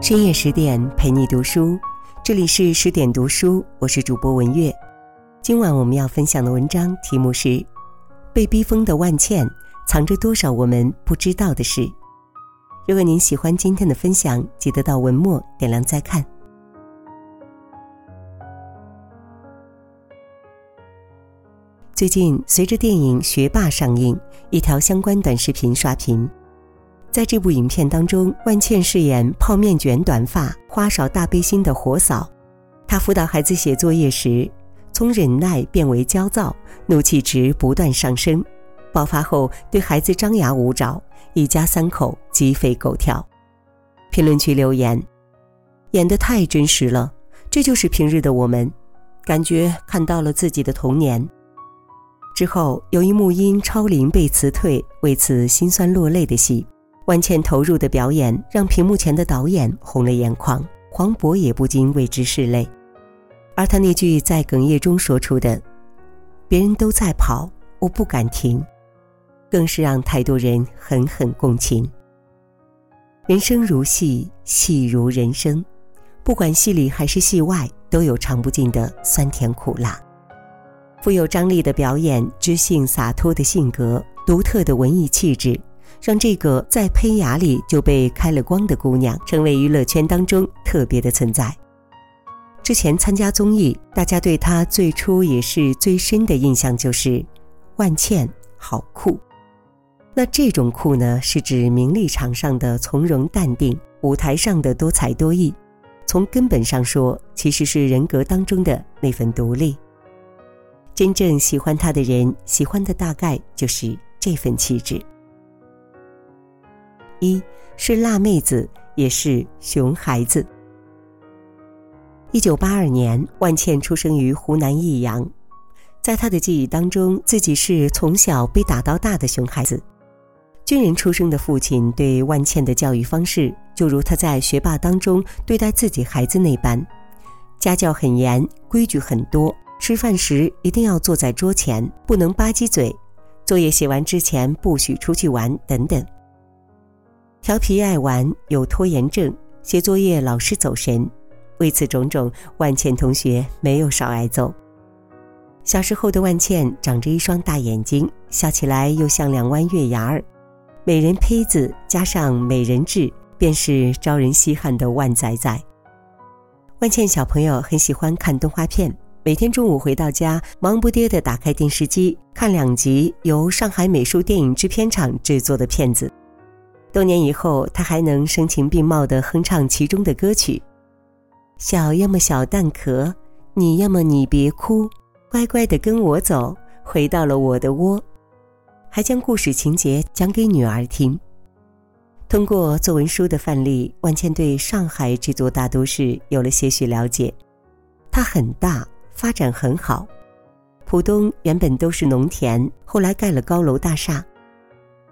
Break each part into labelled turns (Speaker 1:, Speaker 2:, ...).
Speaker 1: 深夜十点陪你读书，这里是十点读书，我是主播文月。今晚我们要分享的文章题目是《被逼疯的万茜藏着多少我们不知道的事》。如果您喜欢今天的分享，记得到文末点亮再看。最近，随着电影《学霸》上映，一条相关短视频刷屏。在这部影片当中，万茜饰演泡面卷短发、花哨大背心的活嫂。她辅导孩子写作业时，从忍耐变为焦躁，怒气值不断上升。爆发后，对孩子张牙舞爪，一家三口鸡飞狗跳。评论区留言：“演得太真实了，这就是平日的我们，感觉看到了自己的童年。”之后有一幕因超龄被辞退，为此心酸落泪的戏，万茜投入的表演让屏幕前的导演红了眼眶，黄渤也不禁为之拭泪。而他那句在哽咽中说出的“别人都在跑，我不敢停”，更是让太多人狠狠共情。人生如戏，戏如人生，不管戏里还是戏外，都有尝不尽的酸甜苦辣。富有张力的表演，知性洒脱的性格，独特的文艺气质，让这个在胚芽里就被开了光的姑娘，成为娱乐圈当中特别的存在。之前参加综艺，大家对她最初也是最深的印象就是万茜好酷。那这种酷呢，是指名利场上的从容淡定，舞台上的多才多艺。从根本上说，其实是人格当中的那份独立。真正喜欢他的人，喜欢的大概就是这份气质。一是辣妹子，也是熊孩子。一九八二年，万茜出生于湖南益阳，在她的记忆当中，自己是从小被打到大的熊孩子。军人出生的父亲对万茜的教育方式，就如他在学霸当中对待自己孩子那般，家教很严，规矩很多。吃饭时一定要坐在桌前，不能吧唧嘴；作业写完之前不许出去玩，等等。调皮爱玩，有拖延症，写作业老是走神。为此种种，万茜同学没有少挨揍。小时候的万茜长着一双大眼睛，笑起来又像两弯月牙儿，美人胚子加上美人痣，便是招人稀罕的万仔仔。万茜小朋友很喜欢看动画片。每天中午回到家，忙不迭地打开电视机看两集由上海美术电影制片厂制作的片子。多年以后，他还能声情并茂地哼唱其中的歌曲：“小要么小蛋壳，你要么你别哭，乖乖地跟我走，回到了我的窝。”还将故事情节讲给女儿听。通过作文书的范例，万茜对上海这座大都市有了些许了解。它很大。发展很好，浦东原本都是农田，后来盖了高楼大厦。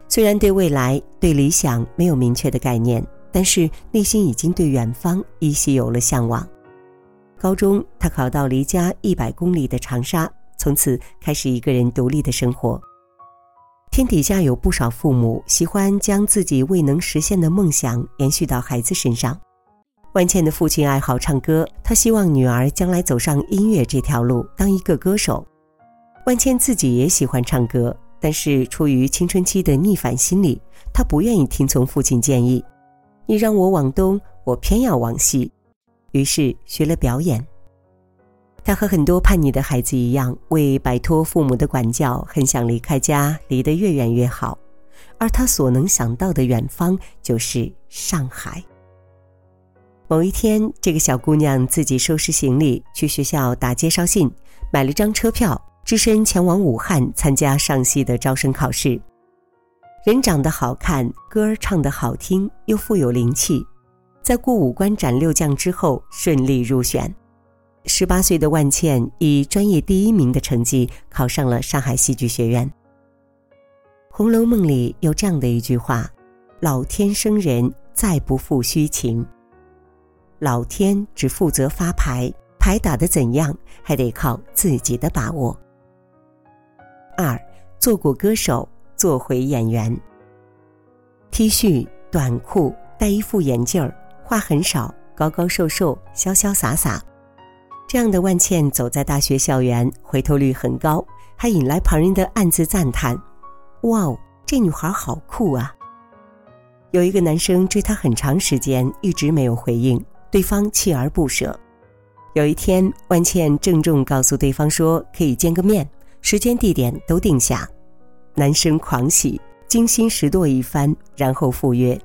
Speaker 1: 虽然对未来、对理想没有明确的概念，但是内心已经对远方依稀有了向往。高中，他考到离家一百公里的长沙，从此开始一个人独立的生活。天底下有不少父母喜欢将自己未能实现的梦想延续到孩子身上。万茜的父亲爱好唱歌，他希望女儿将来走上音乐这条路，当一个歌手。万茜自己也喜欢唱歌，但是出于青春期的逆反心理，她不愿意听从父亲建议。你让我往东，我偏要往西，于是学了表演。他和很多叛逆的孩子一样，为摆脱父母的管教，很想离开家，离得越远越好。而他所能想到的远方，就是上海。某一天，这个小姑娘自己收拾行李去学校打介绍信，买了张车票，只身前往武汉参加上戏的招生考试。人长得好看，歌唱得好听，又富有灵气，在过五关斩六将之后顺利入选。十八岁的万茜以专业第一名的成绩考上了上海戏剧学院。《红楼梦》里有这样的一句话：“老天生人，再不负虚情。”老天只负责发牌，牌打得怎样，还得靠自己的把握。二，做过歌手，做回演员。T 恤、短裤，戴一副眼镜儿，话很少，高高瘦瘦，潇潇洒洒。这样的万茜走在大学校园，回头率很高，还引来旁人的暗自赞叹：“哇哦，这女孩好酷啊！”有一个男生追她很长时间，一直没有回应，对方锲而不舍。有一天，万茜郑重告诉对方说：“可以见个面，时间地点都定下。”男生狂喜，精心拾掇一番，然后赴约。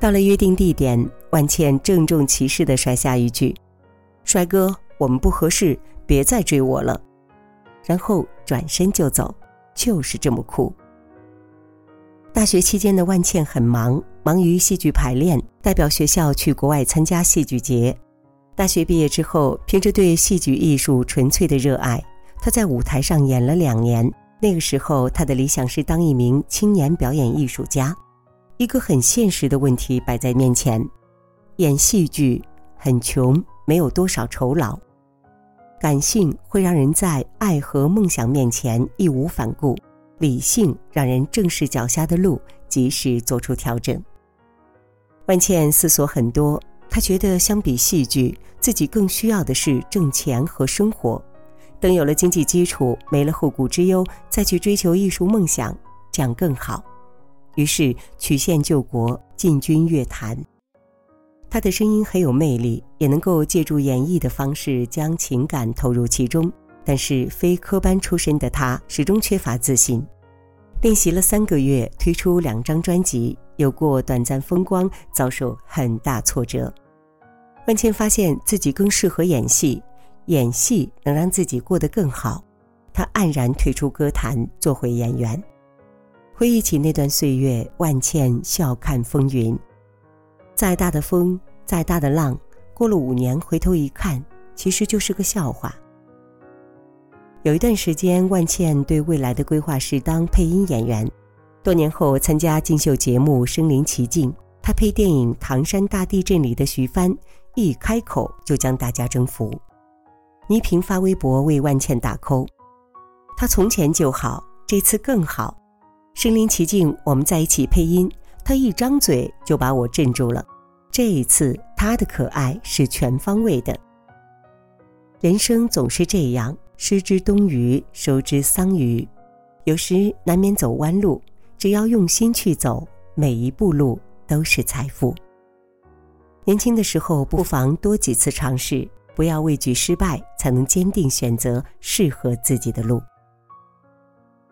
Speaker 1: 到了约定地点，万茜郑重其事地甩下一句：“帅哥，我们不合适，别再追我了。”然后转身就走，就是这么酷。大学期间的万茜很忙，忙于戏剧排练，代表学校去国外参加戏剧节。大学毕业之后，凭着对戏剧艺术纯粹的热爱，他在舞台上演了两年。那个时候，他的理想是当一名青年表演艺术家。一个很现实的问题摆在面前：演戏剧很穷，没有多少酬劳。感性会让人在爱和梦想面前义无反顾，理性让人正视脚下的路，及时做出调整。万茜思索很多。她觉得，相比戏剧，自己更需要的是挣钱和生活。等有了经济基础，没了后顾之忧，再去追求艺术梦想，这样更好。于是曲线救国，进军乐坛。他的声音很有魅力，也能够借助演绎的方式将情感投入其中。但是非科班出身的他，始终缺乏自信。练习了三个月，推出两张专辑，有过短暂风光，遭受很大挫折。万茜发现自己更适合演戏，演戏能让自己过得更好。她黯然退出歌坛，做回演员。回忆起那段岁月，万茜笑看风云。再大的风，再大的浪，过了五年回头一看，其实就是个笑话。有一段时间，万茜对未来的规划是当配音演员。多年后参加竞秀节目《身临其境》，她配电影《唐山大地震》里的徐帆，一开口就将大家征服。倪萍发微博为万茜打 call，她从前就好，这次更好。身临其境，我们在一起配音，她一张嘴就把我镇住了。这一次，她的可爱是全方位的。人生总是这样。失之东隅，收之桑榆。有时难免走弯路，只要用心去走，每一步路都是财富。年轻的时候，不妨多几次尝试，不要畏惧失败，才能坚定选择适合自己的路。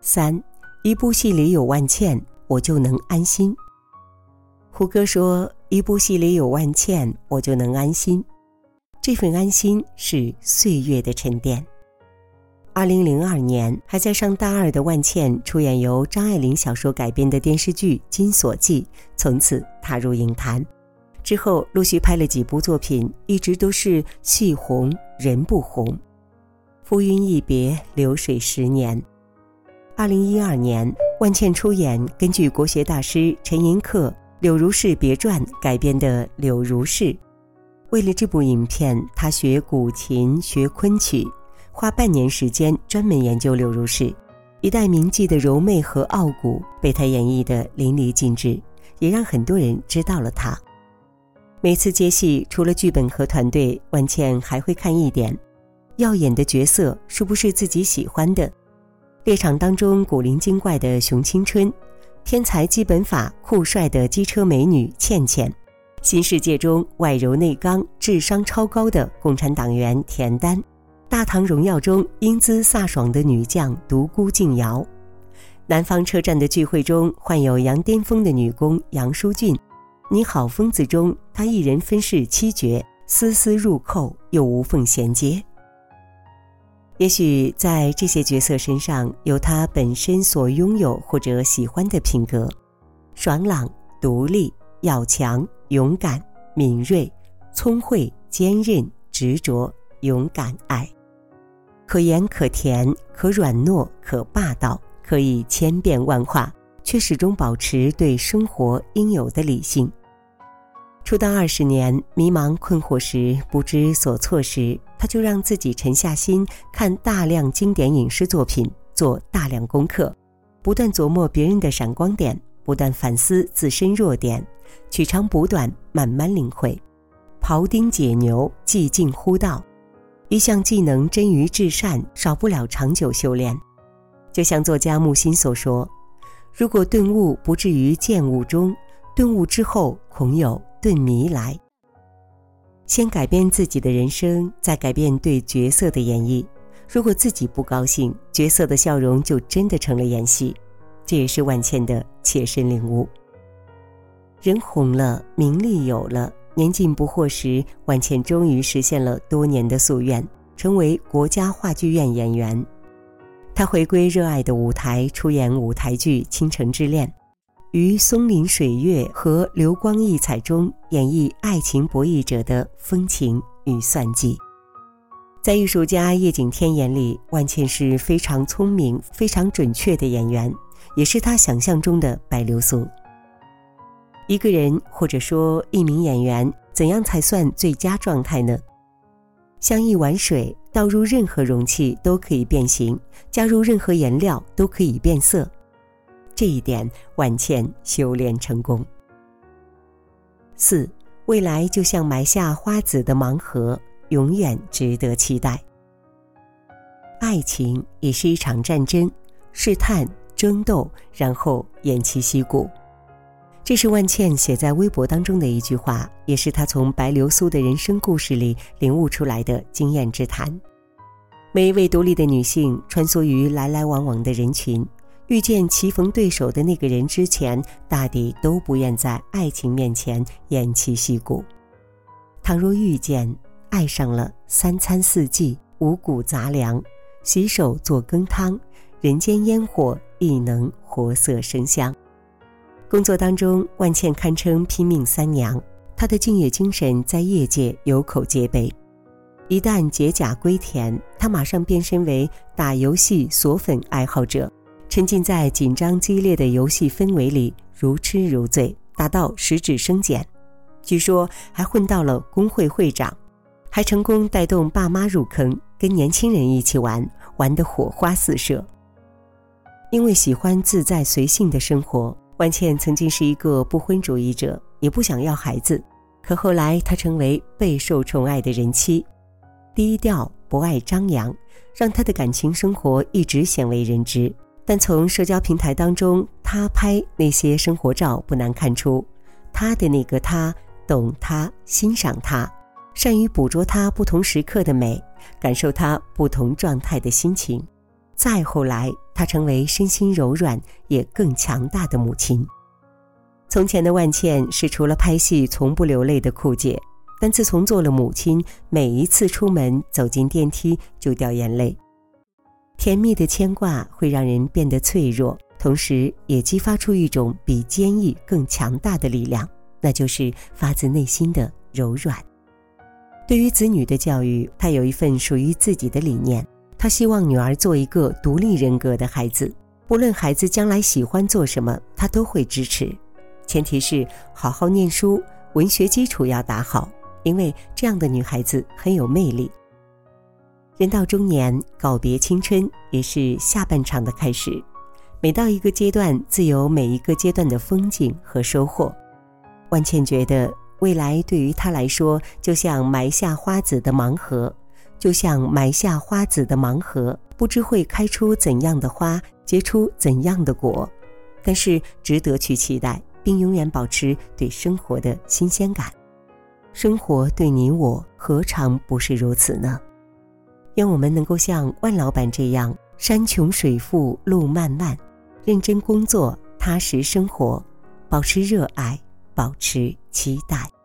Speaker 1: 三，一部戏里有万茜，我就能安心。胡歌说：“一部戏里有万茜，我就能安心。”这份安心是岁月的沉淀。二零零二年，还在上大二的万茜出演由张爱玲小说改编的电视剧《金锁记》，从此踏入影坛。之后陆续拍了几部作品，一直都是戏红人不红。浮云一别，流水十年。二零一二年，万茜出演根据国学大师陈寅恪《柳如是别传》改编的《柳如是》。为了这部影片，她学古琴，学昆曲。花半年时间专门研究柳如是，一代名妓的柔媚和傲骨被他演绎得淋漓尽致，也让很多人知道了他。每次接戏，除了剧本和团队，万茜还会看一点，要演的角色是不是自己喜欢的。猎场当中古灵精怪的熊青春，天才基本法酷帅的机车美女倩倩，新世界中外柔内刚、智商超高的共产党员田丹。大唐荣耀中英姿飒爽的女将独孤静瑶，南方车站的聚会中患有羊癫疯的女工杨淑俊，你好疯子中他一人分饰七角，丝丝入扣又无缝衔接。也许在这些角色身上有他本身所拥有或者喜欢的品格：爽朗、独立、要强、勇敢、敏锐、聪慧、坚韧、执着、勇敢、爱。可盐可甜，可软糯，可霸道，可以千变万化，却始终保持对生活应有的理性。出道二十年，迷茫困惑时，不知所措时，他就让自己沉下心，看大量经典影视作品，做大量功课，不断琢磨别人的闪光点，不断反思自身弱点，取长补短，慢慢领会。庖丁解牛，技进乎道。一项技能臻于至善，少不了长久修炼。就像作家木心所说：“如果顿悟不至于见悟中，顿悟之后恐有顿迷来。”先改变自己的人生，再改变对角色的演绎。如果自己不高兴，角色的笑容就真的成了演戏。这也是万茜的切身领悟。人红了，名利有了。年近不惑时，万茜终于实现了多年的夙愿，成为国家话剧院演员。她回归热爱的舞台，出演舞台剧《倾城之恋》，于松林水月和流光溢彩中演绎爱情博弈者的风情与算计。在艺术家叶景天眼里，万茜是非常聪明、非常准确的演员，也是他想象中的白流苏。一个人或者说一名演员，怎样才算最佳状态呢？像一碗水，倒入任何容器都可以变形，加入任何颜料都可以变色。这一点，万茜修炼成功。四，未来就像埋下花籽的盲盒，永远值得期待。爱情也是一场战争，试探、争斗，然后偃旗息鼓。这是万茜写在微博当中的一句话，也是她从白流苏的人生故事里领悟出来的经验之谈。每一位独立的女性穿梭于来来往往的人群，遇见棋逢对手的那个人之前，大抵都不愿在爱情面前偃旗息鼓。倘若遇见，爱上了，三餐四季五谷杂粮，洗手做羹汤，人间烟火亦能活色生香。工作当中，万茜堪称拼命三娘。她的敬业精神在业界有口皆碑。一旦解甲归田，她马上变身为打游戏锁粉爱好者，沉浸在紧张激烈的游戏氛围里，如痴如醉，达到十指生茧。据说还混到了工会会长，还成功带动爸妈入坑，跟年轻人一起玩，玩得火花四射。因为喜欢自在随性的生活。万茜曾经是一个不婚主义者，也不想要孩子，可后来她成为备受宠爱的人妻，低调不爱张扬，让她的感情生活一直鲜为人知。但从社交平台当中，他拍那些生活照不难看出，他的那个他懂他、欣赏他，善于捕捉她不同时刻的美，感受她不同状态的心情。再后来。她成为身心柔软也更强大的母亲。从前的万茜是除了拍戏从不流泪的酷姐，但自从做了母亲，每一次出门走进电梯就掉眼泪。甜蜜的牵挂会让人变得脆弱，同时也激发出一种比坚毅更强大的力量，那就是发自内心的柔软。对于子女的教育，她有一份属于自己的理念。他希望女儿做一个独立人格的孩子，不论孩子将来喜欢做什么，他都会支持，前提是好好念书，文学基础要打好，因为这样的女孩子很有魅力。人到中年，告别青春也是下半场的开始，每到一个阶段，自有每一个阶段的风景和收获。万茜觉得，未来对于她来说，就像埋下花籽的盲盒。就像埋下花籽的盲盒，不知会开出怎样的花，结出怎样的果，但是值得去期待，并永远保持对生活的新鲜感。生活对你我何尝不是如此呢？愿我们能够像万老板这样，山穷水复路漫漫，认真工作，踏实生活，保持热爱，保持期待。